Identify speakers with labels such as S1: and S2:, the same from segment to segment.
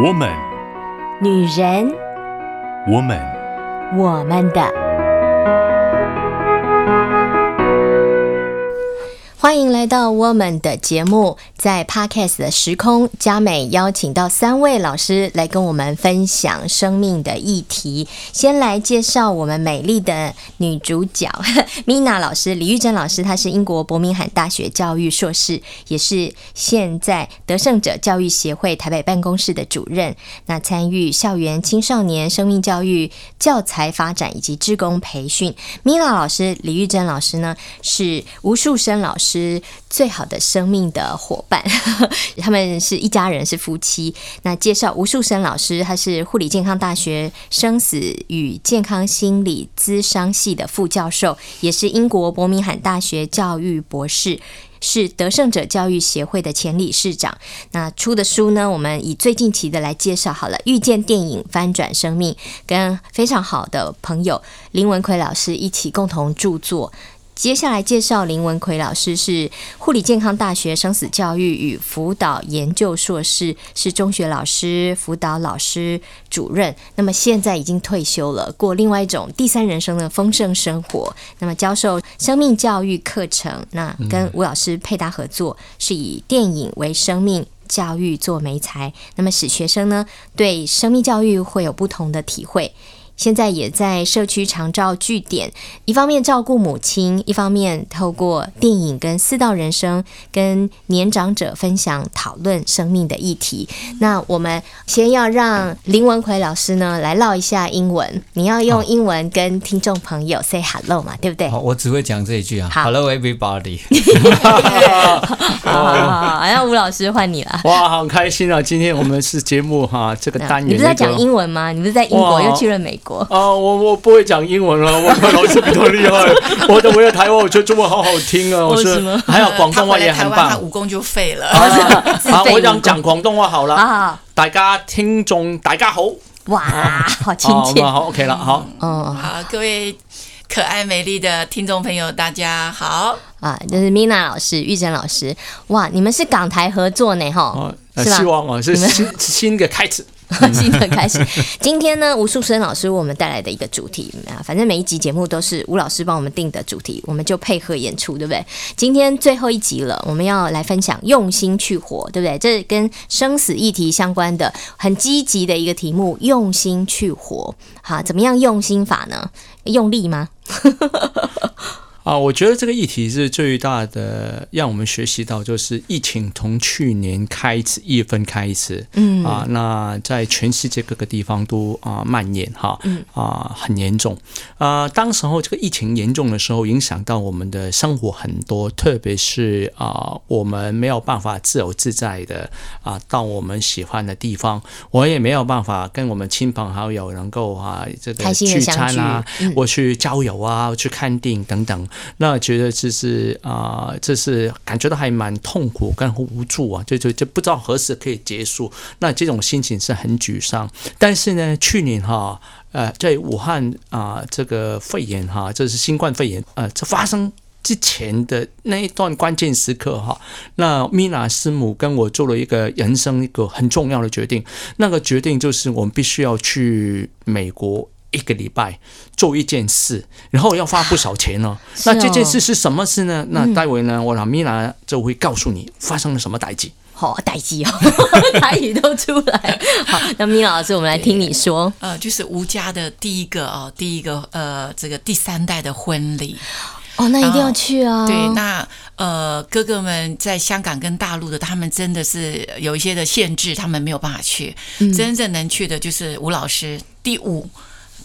S1: 我们，
S2: 女人，
S1: 我们，
S2: 我们的。欢迎来到我们的节目，在 Podcast 的时空，佳美邀请到三位老师来跟我们分享生命的议题。先来介绍我们美丽的女主角 Mina 老师，李玉珍老师，她是英国伯明翰大学教育硕士，也是现在得胜者教育协会台北办公室的主任。那参与校园青少年生命教育教材发展以及志工培训。Mina 老师，李玉珍老师呢，是吴树生老师。是最好的生命的伙伴，他们是一家人，是夫妻。那介绍吴树生老师，他是护理健康大学生死与健康心理咨商系的副教授，也是英国伯明翰大学教育博士，是得胜者教育协会的前理事长。那出的书呢，我们以最近期的来介绍好了，《遇见电影翻转生命》，跟非常好的朋友林文奎老师一起共同著作。接下来介绍林文奎老师，是护理健康大学生死教育与辅导研究硕士，是中学老师、辅导老师、主任。那么现在已经退休了，过另外一种第三人生的丰盛生活。那么教授生命教育课程，那跟吴老师配搭合作，是以电影为生命教育做媒材。那么使学生呢，对生命教育会有不同的体会。现在也在社区长照据点，一方面照顾母亲，一方面透过电影跟四道人生，跟年长者分享讨论生命的议题。那我们先要让林文奎老师呢来唠一下英文，你要用英文跟听众朋友 say hello 嘛，对不对？
S3: 好，我只会讲这一句啊。Hello everybody。
S2: 好好好，那吴老师换你了。
S4: 哇，好开心啊！今天我们是节目哈，这个单元。你
S2: 不是在讲英文吗？你不是在英国又去了美国？
S4: 啊，我我不会讲英文了，我们老师比较厉害。我的我在台湾，我觉得中文好好听啊。我说还有广东话也很棒。
S5: 他武功就废了。
S4: 好，我讲讲广东话好了。大家听众大家好。
S2: 哇，好亲切。
S4: 好，OK 了，好。
S5: 嗯，好，各位可爱美丽的听众朋友，大家好。
S2: 啊，这是 Mina 老师、玉珍老师。哇，你们是港台合作呢，哈。
S4: 希望啊，是新 新的开始。
S2: 新的开始。今天呢，吴树生老师为我们带来的一个主题啊，反正每一集节目都是吴老师帮我们定的主题，我们就配合演出，对不对？今天最后一集了，我们要来分享用心去活，对不对？这跟生死议题相关的很积极的一个题目，用心去活。好，怎么样用心法呢？用力吗？哈，哈哈哈哈。
S4: 啊，我觉得这个议题是最大的，让我们学习到就是疫情从去年开始一月份开始，嗯。啊，那在全世界各个地方都啊蔓延哈，嗯。啊很严重。啊。当时候这个疫情严重的时候，影响到我们的生活很多，特别是啊我们没有办法自由自在的啊到我们喜欢的地方，我也没有办法跟我们亲朋好友能够啊这个聚。餐啊，我去郊游啊，去看电影等等。那觉得这是啊、这是感觉到还蛮痛苦跟无助啊，就就就不知道何时可以结束。那这种心情是很沮丧。但是呢，去年哈，呃，在武汉啊、这个肺炎哈，这是新冠肺炎，呃，这发生之前的那一段关键时刻哈，那米娜师母跟我做了一个人生一个很重要的决定。那个决定就是我们必须要去美国。一个礼拜做一件事，然后要花不少钱呢、哦。那这件事是什么事呢？那待会呢，我让米娜就会告诉你发生了什么代志。
S2: 好、哦，代志哦，台语都出来。好，那米娜老师，我们来听你说。
S5: 呃，就是吴家的第一个哦，第一个呃，这个第三代的婚礼。
S2: 哦，那一定要去啊。
S5: 对，那呃，哥哥们在香港跟大陆的，他们真的是有一些的限制，他们没有办法去。嗯、真正能去的就是吴老师第五。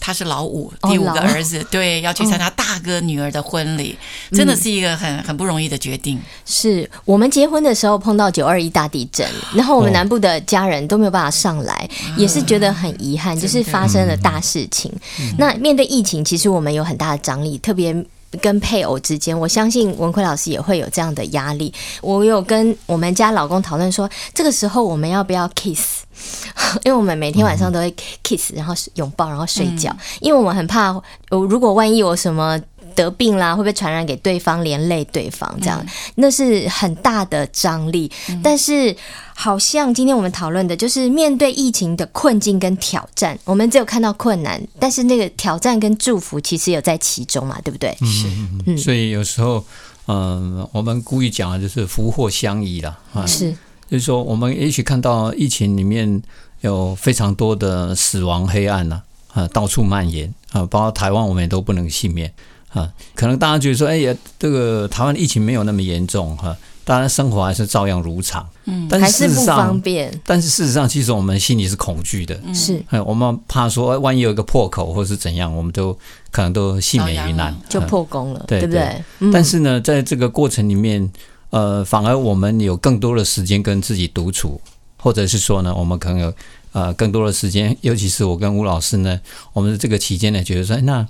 S5: 他是老五，第五个儿子，哦、对，要去参加大哥女儿的婚礼，哦、真的是一个很很不容易的决定。
S2: 是我们结婚的时候碰到九二一大地震，然后我们南部的家人都没有办法上来，哦、也是觉得很遗憾，就是发生了大事情。嗯、那面对疫情，其实我们有很大的张力，特别跟配偶之间，我相信文奎老师也会有这样的压力。我有跟我们家老公讨论说，这个时候我们要不要 kiss？因为我们每天晚上都会 kiss，然后拥抱，然后睡觉。因为我们很怕，如果万一有什么得病啦？会不会传染给对方，连累对方？这样、嗯、那是很大的张力。嗯、但是，好像今天我们讨论的就是面对疫情的困境跟挑战。我们只有看到困难，但是那个挑战跟祝福其实有在其中嘛，对不对？
S3: 是，嗯，所以有时候，嗯、呃，我们故意讲的就是福祸相依啦。啊，是，就是说，我们也许看到疫情里面有非常多的死亡黑暗呐，啊，到处蔓延啊，包括台湾，我们也都不能幸免啊。可能大家觉得说，哎呀，这个台湾疫情没有那么严重哈。当然，生活还是照样如常。嗯，但是事实上，还是不方便。但是事实上，其实我们心里是恐惧的。是，我们怕说，万一有一个破口或是怎样，我们都可能都幸免于难，
S2: 就破功了，嗯、对不对？对
S3: 嗯、但是呢，在这个过程里面，呃，反而我们有更多的时间跟自己独处，或者是说呢，我们可能有呃更多的时间，尤其是我跟吴老师呢，我们的这个期间呢，觉得说，那。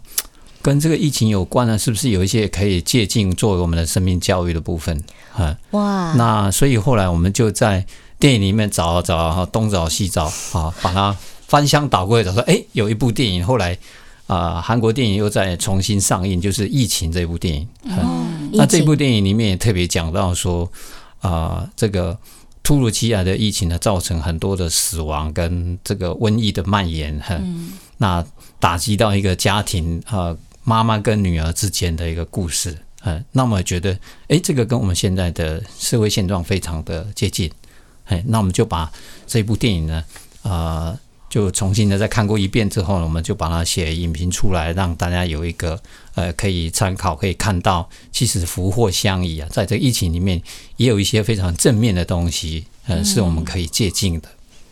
S3: 跟这个疫情有关呢，是不是有一些可以借鉴作为我们的生命教育的部分？哈，哇，那所以后来我们就在电影里面找找，东找西找，啊，把它翻箱倒柜找说，哎，有一部电影，后来啊、呃，韩国电影又在重新上映，就是《疫情》这部电影。嗯，那这部电影里面也特别讲到说，啊、呃，这个突如其来的疫情呢，造成很多的死亡跟这个瘟疫的蔓延，哈，那打击到一个家庭，啊。妈妈跟女儿之间的一个故事，嗯，那么觉得，哎，这个跟我们现在的社会现状非常的接近，哎，那我们就把这部电影呢，呃，就重新的再看过一遍之后呢，我们就把它写影评出来，让大家有一个呃可以参考，可以看到，其实福祸相依啊，在这个疫情里面也有一些非常正面的东西，呃，是我们可以借鉴的，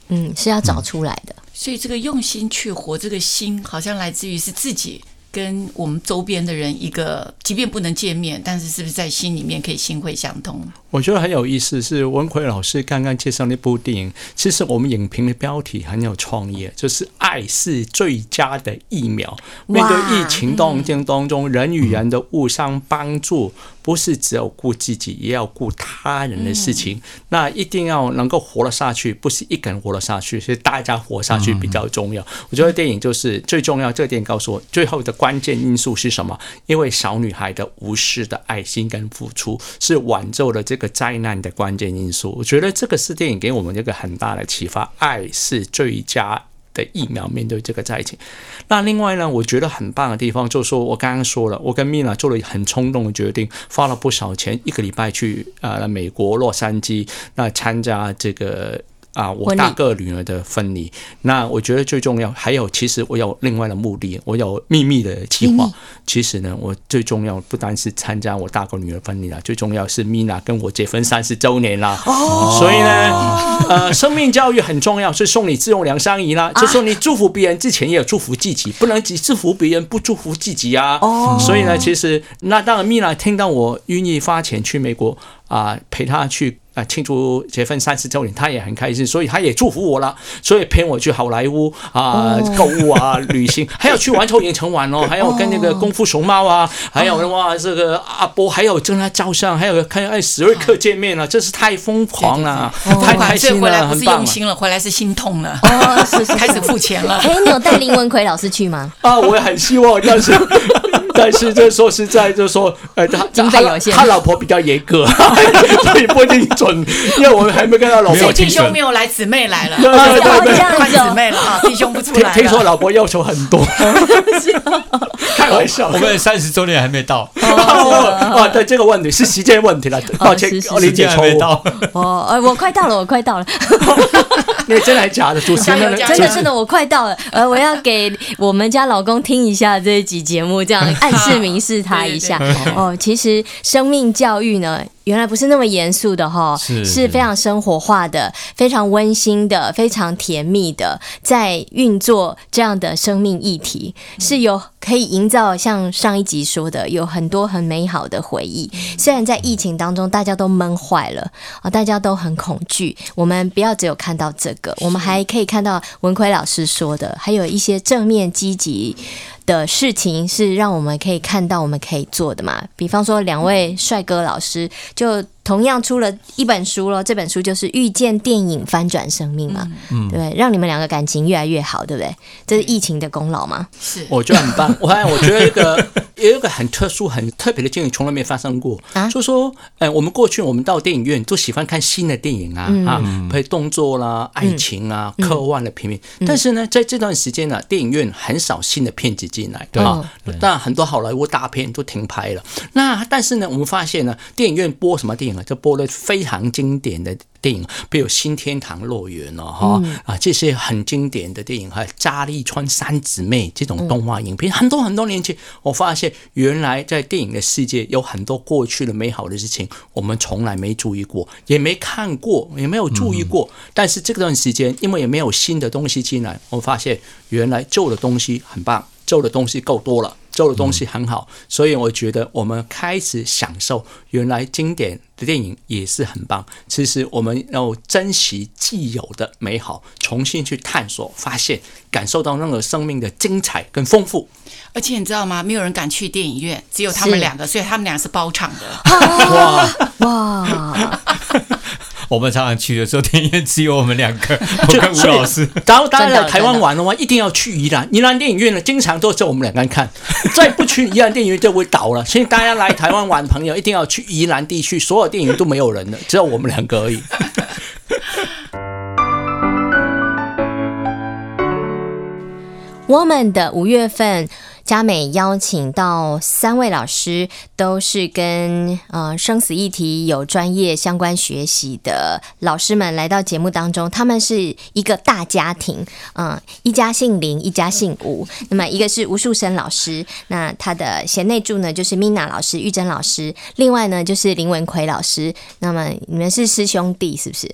S2: 嗯，是要找出来的，
S5: 所以这个用心去活，这个心好像来自于是自己。跟我们周边的人一个，即便不能见面，但是是不是在心里面可以心会相通？
S4: 我觉得很有意思，是文奎老师刚刚介绍那部电影。其实我们影评的标题很有创意，就是“爱是最佳的疫苗”。面对疫情当中当中，人与人的互相帮助，不是只有顾自己，也要顾他人的事情。那一定要能够活得下去，不是一个人活得下去，是大家活下去比较重要。我觉得电影就是最重要。这个电影告诉我，最后的关键因素是什么？因为小女孩的无私的爱心跟付出，是挽救了这个。灾难的关键因素，我觉得这个是电影给我们一个很大的启发。爱是最佳的疫苗，面对这个灾情。那另外呢，我觉得很棒的地方就是说，我刚刚说了，我跟米娜做了很冲动的决定，花了不少钱，一个礼拜去呃美国洛杉矶，那参加这个。啊，我大个女儿的婚礼，那我觉得最重要。还有，其实我有另外的目的，我有秘密的计划。其实呢，我最重要不单是参加我大个女儿婚礼了，最重要是米娜跟我结婚三十周年啦。哦，所以呢，呃，生命教育很重要，是送你自用两相宜啦。就说你祝福别人之前也有祝福自己，不能只祝福别人不祝福自己啊。哦，所以呢，其实那当然，米娜听到我愿意花钱去美国啊，陪他去。啊，庆祝结婚三十周年，他也很开心，所以他也祝福我了，所以陪我去好莱坞啊购物啊 旅行，还要去环球影城玩哦，还有跟那个功夫熊猫啊，还有哇这个阿波，还有跟他照相，还有看哎史瑞克见面了，真是太疯狂了，太开心了，
S5: 回来不是用心了，回来是心痛了，哦，是 开始付钱了。
S2: 哎，你有带林文奎老师去吗？
S4: 啊，我也很希望，但是。但是这说实在，就说，呃，他 他他老婆比较严格，所以不一定准，因为我们还没跟他老婆。
S5: 弟兄没有来，姊妹来了，
S2: 对对对，
S5: 换姊妹了啊，弟兄不出来。
S4: 听说老婆要求很多，开玩笑，
S3: 我们三十周年还没到。
S4: 啊，对这个问题是时间问题了，抱歉，理解错误。
S2: 哦，呃，我快到了，我快到了。
S4: 你真的假的？主持人
S2: 真的真的，我快到了。呃，我要给我们家老公听一下这一集节目，这样。暗示明示他一下哦，其实生命教育呢，原来不是那么严肃的哈，是是非常生活化的，非常温馨的，非常甜蜜的，在运作这样的生命议题，是有可以营造像上一集说的，有很多很美好的回忆。虽然在疫情当中大家都闷坏了啊，大家都很恐惧，我们不要只有看到这个，我们还可以看到文奎老师说的，还有一些正面积极的事情是让我们可以看到，我们可以做的嘛。比方说，两位帅哥老师就同样出了一本书咯，这本书就是《遇见电影翻转生命》嘛，嗯，对，让你们两个感情越来越好，对不对？这是疫情的功劳嘛？
S5: 是，
S4: 我觉得很棒。我看，我觉得一个有一个很特殊、很特别的经历，从来没发生过。啊，就说，呃，我们过去我们到电影院都喜欢看新的电影啊，嗯、啊，配动作啦、爱情啊、嗯、科幻的片。嗯、但是呢，在这段时间呢，电影院很少新的片子进来，对吧？但很多好莱坞大片都停拍了。那但是呢，我们发现呢，电影院播什么电影啊？就播了非常经典的。电影，比如《新天堂乐园》哦，哈啊，这些很经典的电影，还有《扎利川三姊妹》这种动画影片，很多很多年前，我发现原来在电影的世界有很多过去的美好的事情，我们从来没注意过，也没看过，也没有注意过。但是这段时间，因为也没有新的东西进来，我发现原来旧的东西很棒，旧的东西够多了。做的东西很好，所以我觉得我们开始享受原来经典的电影也是很棒。其实我们要珍惜既有的美好，重新去探索、发现、感受到那个生命的精彩跟丰富。
S5: 而且你知道吗？没有人敢去电影院，只有他们两个，所以他们俩是包场的。
S3: 哇哇！我们常常去的时候，电影院只有我们两个，我跟吴老师。
S4: 然后大家来台湾玩的话，一定要去宜兰。宜兰电影院呢，经常都是我们两个人看。再不去宜兰电影院就会倒了。所以大家来台湾玩，朋友一定要去宜兰地区，所有电影院都没有人了，只有我们两个而已。
S2: 我们的五月份。嘉美邀请到三位老师，都是跟呃生死议题有专业相关学习的老师们来到节目当中。他们是一个大家庭，嗯、呃，一家姓林，一家姓吴。那么一个是吴树生老师，那他的贤内助呢就是 Mina 老师、玉珍老师，另外呢就是林文奎老师。那么你们是师兄弟是不是？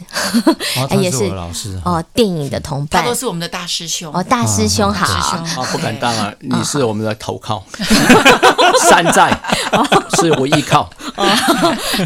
S3: 哦、也是老师
S2: 哦，电影的同伴，
S5: 他都是我们的大师兄
S2: 哦，大师兄好，
S5: 啊，
S4: 啊，不敢当啊，你是我们。我投靠，山寨是我依靠。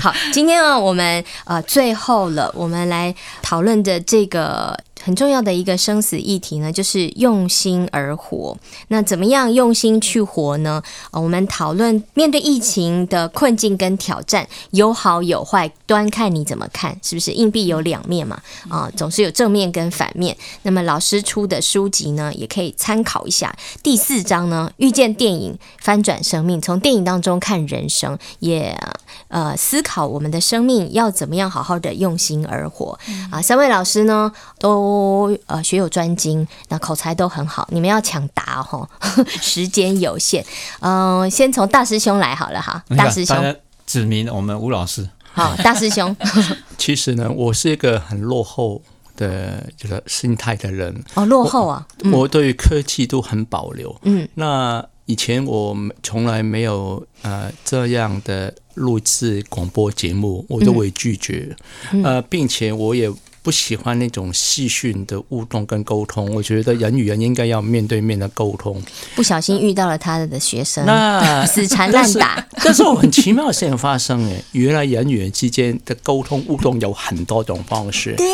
S2: 好，今天呢，我们呃最后了，我们来讨论的这个。很重要的一个生死议题呢，就是用心而活。那怎么样用心去活呢？呃，我们讨论面对疫情的困境跟挑战，有好有坏，端看你怎么看，是不是？硬币有两面嘛，啊，总是有正面跟反面。那么老师出的书籍呢，也可以参考一下。第四章呢，遇见电影，翻转生命，从电影当中看人生，也呃思考我们的生命要怎么样好好的用心而活。啊，三位老师呢都。都呃学有专精，那口才都很好，你们要抢答哦，时间有限。嗯、呃，先从大师兄来好了哈，大师兄
S3: 指明我们吴老师。
S2: 好，大师兄。
S4: 其实呢，我是一个很落后的这个心态的人
S2: 哦，落后啊，
S4: 我，我对于科技都很保留。嗯，那以前我从来没有呃这样的录制广播节目，我都会拒绝。嗯、呃，并且我也。不喜欢那种视讯的互动跟沟通，我觉得人与人应该要面对面的沟通。
S2: 不小心遇到了他的学生，那 死缠烂打。
S4: 但是，但是我很奇妙的事情发生诶，原来人与人之间的沟通互动有很多种方式，对，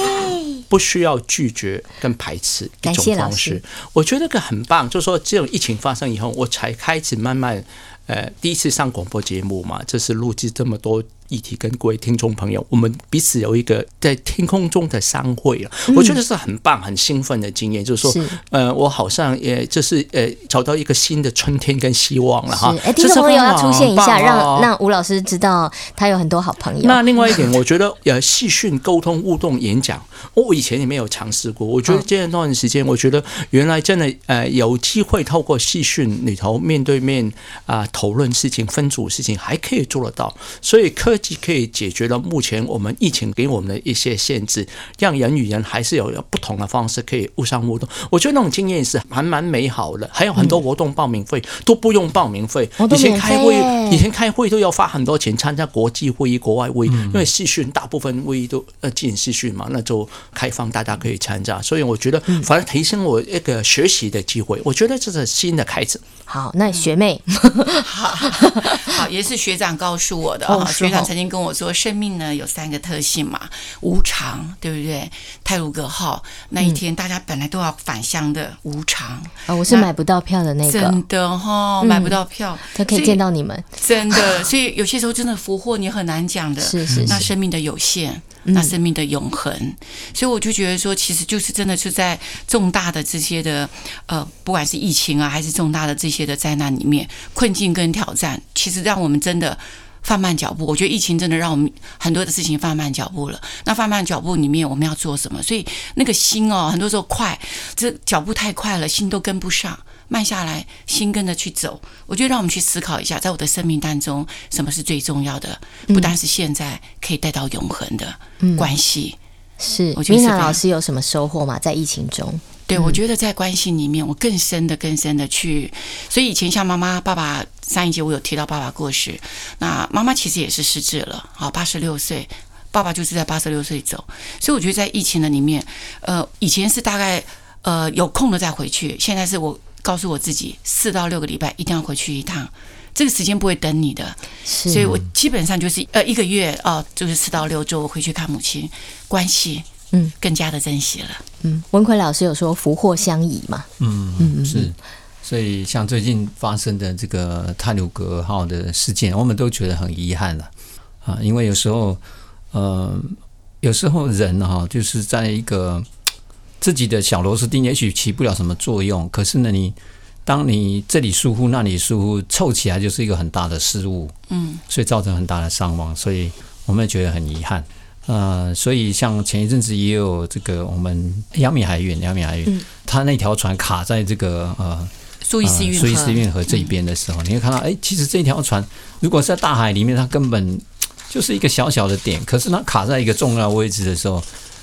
S4: 不需要拒绝跟排斥一种方式。我觉得这个很棒，就是说这种疫情发生以后，我才开始慢慢，呃，第一次上广播节目嘛，这是录制这么多。议题跟各位听众朋友，我们彼此有一个在天空中的相会了，我觉得是很棒、很兴奋的经验。就是说，呃，我好像也就是呃找到一个新的春天跟希望了哈。
S2: 哎，听众朋友要出现一下，让让吴老师知道他有很多好朋友。
S4: 那另外一点，我觉得呃，视讯沟通、互动演讲，我以前也没有尝试过。我觉得这段时间，我觉得原来真的呃有机会透过视讯里头面对面啊讨论事情、分组事情，还可以做得到。所以科可以解决了目前我们疫情给我们的一些限制，让人与人还是有不同的方式可以互相互动。我觉得那种经验是还蛮美好的。还有很多活动报名费都不用报名费，以前开会以前开会都要花很多钱参加国际会议、国外会议，因为视讯大部分会议都呃进视讯嘛，那就开放大家可以参加。所以我觉得反而提升我一个学习的机会。我觉得这是新的开始。
S2: 好，那学妹，
S5: 好，好，也是学长告诉我的 啊，学长曾经跟我说，生命呢有三个特性嘛，无常，对不对？泰鲁阁号那一天，大家本来都要返乡的，无常。啊、
S2: 哦，我是买不到票的那个，
S5: 真的哈、哦，买不到票，
S2: 他、嗯、可以见到你们，
S5: 真的，所以有些时候真的福祸你很难讲的，
S2: 是是，是，
S5: 那生命的有限。那生命的永恒，所以我就觉得说，其实就是真的是在重大的这些的呃，不管是疫情啊，还是重大的这些的灾难里面，困境跟挑战，其实让我们真的放慢脚步。我觉得疫情真的让我们很多的事情放慢脚步了。那放慢脚步里面，我们要做什么？所以那个心哦，很多时候快，这脚步太快了，心都跟不上。慢下来，心跟着去走。我觉得让我们去思考一下，在我的生命当中，什么是最重要的？不单是现在可以带到永恒的关系。
S2: 嗯、是，我觉得老师有什么收获吗？在疫情中？
S5: 对，嗯、我觉得在关系里面，我更深的、更深的去。所以以前像妈妈、爸爸，上一节我有提到爸爸过世，那妈妈其实也是失智了，好，八十六岁，爸爸就是在八十六岁走。所以我觉得在疫情的里面，呃，以前是大概呃有空了再回去，现在是我。告诉我自己，四到六个礼拜一定要回去一趟，这个时间不会等你的，所以我基本上就是呃一个月哦，就是四到六周回去看母亲，关系嗯更加的珍惜了。
S2: 嗯，文奎老师有说福祸相倚嘛？
S3: 嗯嗯是，所以像最近发生的这个泰鲁格号的事件，我们都觉得很遗憾了啊，因为有时候呃有时候人哈就是在一个。自己的小螺丝钉也许起不了什么作用，可是呢，你当你这里疏忽，那里疏忽，凑起来就是一个很大的失误，嗯，所以造成很大的伤亡，所以我们也觉得很遗憾。呃，所以像前一阵子也有这个我们亚米海运，亚米海运，嗯、它那条船卡在这个呃
S5: 苏伊士运河，
S3: 苏伊士运河这边的时候，嗯、你会看到，哎，其实这条船如果是在大海里面，它根本就是一个小小的点，可是它卡在一个重要位置的时候。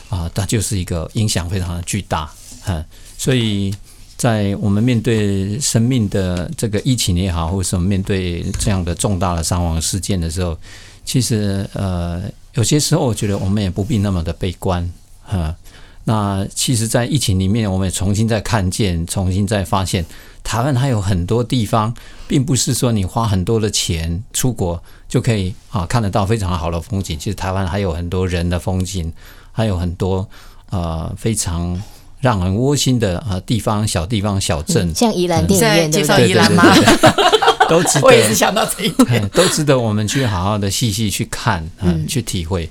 S3: 啊，它就是一个影响非常的巨大，哈，所以在我们面对生命的这个疫情也好，或者是我们面对这样的重大的伤亡事件的时候，其实呃，有些时候我觉得我们也不必那么的悲观，哈。那其实，在疫情里面，我们也重新再看见，重新再发现，台湾还有很多地方，并不是说你花很多的钱出国就可以啊看得到非常好的风景。其实台湾还有很多人的风景。还有很多呃非常让人窝心的啊地方，小地方小镇，
S2: 像宜兰电影院，
S5: 介绍宜兰吗？
S3: 都值得。
S5: 我也是想到这一点，
S3: 都值得我们去好好的细细去看，嗯，去体会。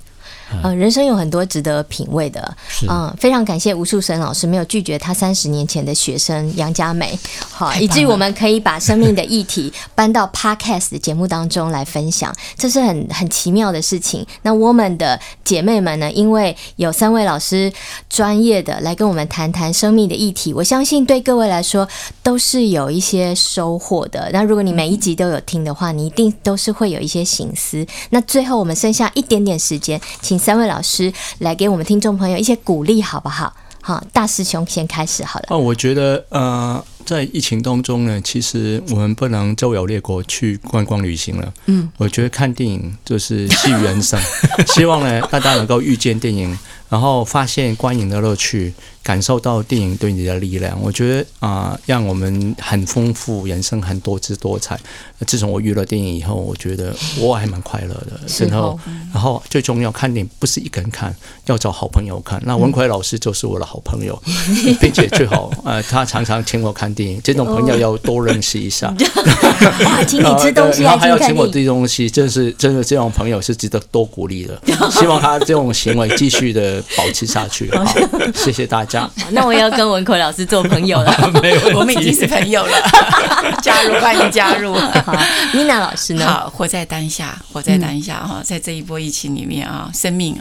S2: 呃，人生有很多值得品味的，嗯，非常感谢吴树森老师没有拒绝他三十年前的学生杨佳美，好，以至于我们可以把生命的议题搬到 Podcast 的节目当中来分享，这是很很奇妙的事情。那我们的姐妹们呢，因为有三位老师专业的来跟我们谈谈生命的议题，我相信对各位来说都是有一些收获的。那如果你每一集都有听的话，你一定都是会有一些醒思。那最后我们剩下一点点时间，请。三位老师来给我们听众朋友一些鼓励，好不好？好，大师兄先开始好了。
S4: 哦，我觉得呃，在疫情当中呢，其实我们不能周游列国去观光旅行了。嗯，我觉得看电影就是戏语人生，希望呢大家能够遇见电影，然后发现观影的乐趣。感受到电影对你的力量，我觉得啊、呃，让我们很丰富，人生很多姿多彩。自从我遇了电影以后，我觉得我还蛮快乐的。然后，然后最重要，看电影不是一个人看，要找好朋友看。那文奎老师就是我的好朋友，嗯、并且最好 呃，他常常请我看电影，这种朋友要多认识一下。
S2: 哇，请你吃东西，
S4: 然后还要请我吃东西，真是真的，这种朋友是值得多鼓励的。希望他这种行为继续的保持下去。好，谢谢大家。
S2: 那我也要跟文奎老师做朋友了，
S5: 我们已经是朋友了，加入欢迎加入。
S2: 好，Mina 老师呢？
S5: 好，活在当下，活在当下哈，在这一波疫情里面啊，生命，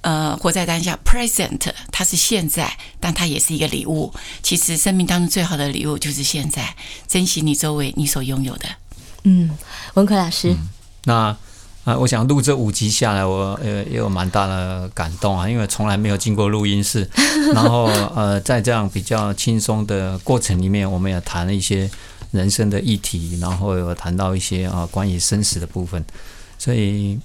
S5: 呃，活在当下，present，它是现在，但它也是一个礼物。其实生命当中最好的礼物就是现在，珍惜你周围你所拥有的。
S2: 嗯，文奎老师，嗯、
S3: 那。啊，我想录这五集下来，我呃也有蛮大的感动啊，因为从来没有进过录音室，然后呃在这样比较轻松的过程里面，我们也谈了一些人生的议题，然后有谈到一些啊关于生死的部分，所以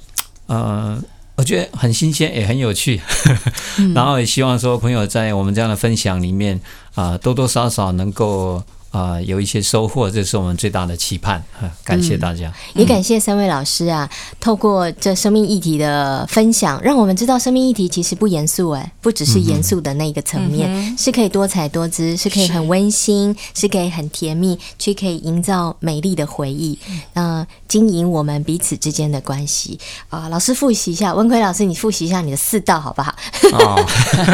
S3: 呃我觉得很新鲜也很有趣，然后也希望说朋友在我们这样的分享里面啊多多少少能够啊、呃，有一些收获，这是我们最大的期盼。感谢大家，
S2: 嗯、也感谢三位老师啊，透过这生命议题的分享，让我们知道生命议题其实不严肃，哎，不只是严肃的那个层面，嗯、是可以多彩多姿，是可以很温馨，是，是可以很甜蜜，去可以营造美丽的回忆，嗯、呃，经营我们彼此之间的关系啊、呃。老师复习一下，文奎老师，你复习一下你的四道好不好？哦，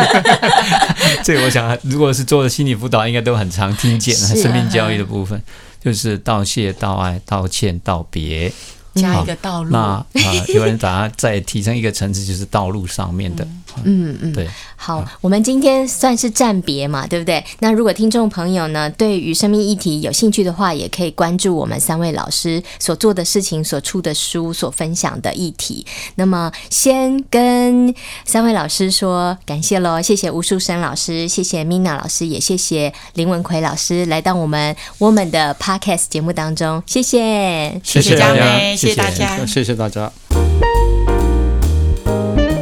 S3: 这个我想，如果是做的心理辅导，应该都很常听见。生命教育的部分，就是道谢、道爱、道歉、道别。
S5: 加一个道路，
S3: 那啊、呃，有人把它再提升一个层次，就是道路上面的，
S2: 嗯。嗯，
S3: 对。
S2: 好，我们今天算是暂别嘛，对。不对？那如果听众朋友呢，对于生命议题有兴趣的话，也可以关注我们三位老师所做的事情、所出的书、所分享的议题。那么，先跟三位老师说感谢喽，谢谢吴树生老师，谢谢 Mina 老师，也谢谢林文奎老师来到我们我们的 Podcast 节目当中，谢谢，
S5: 谢谢嘉梅，谢谢大家，
S4: 谢谢大家。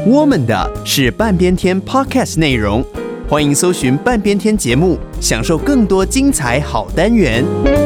S1: 我们的是半边天 Podcast 内容，欢迎搜寻半边天节目，享受更多精彩好单元。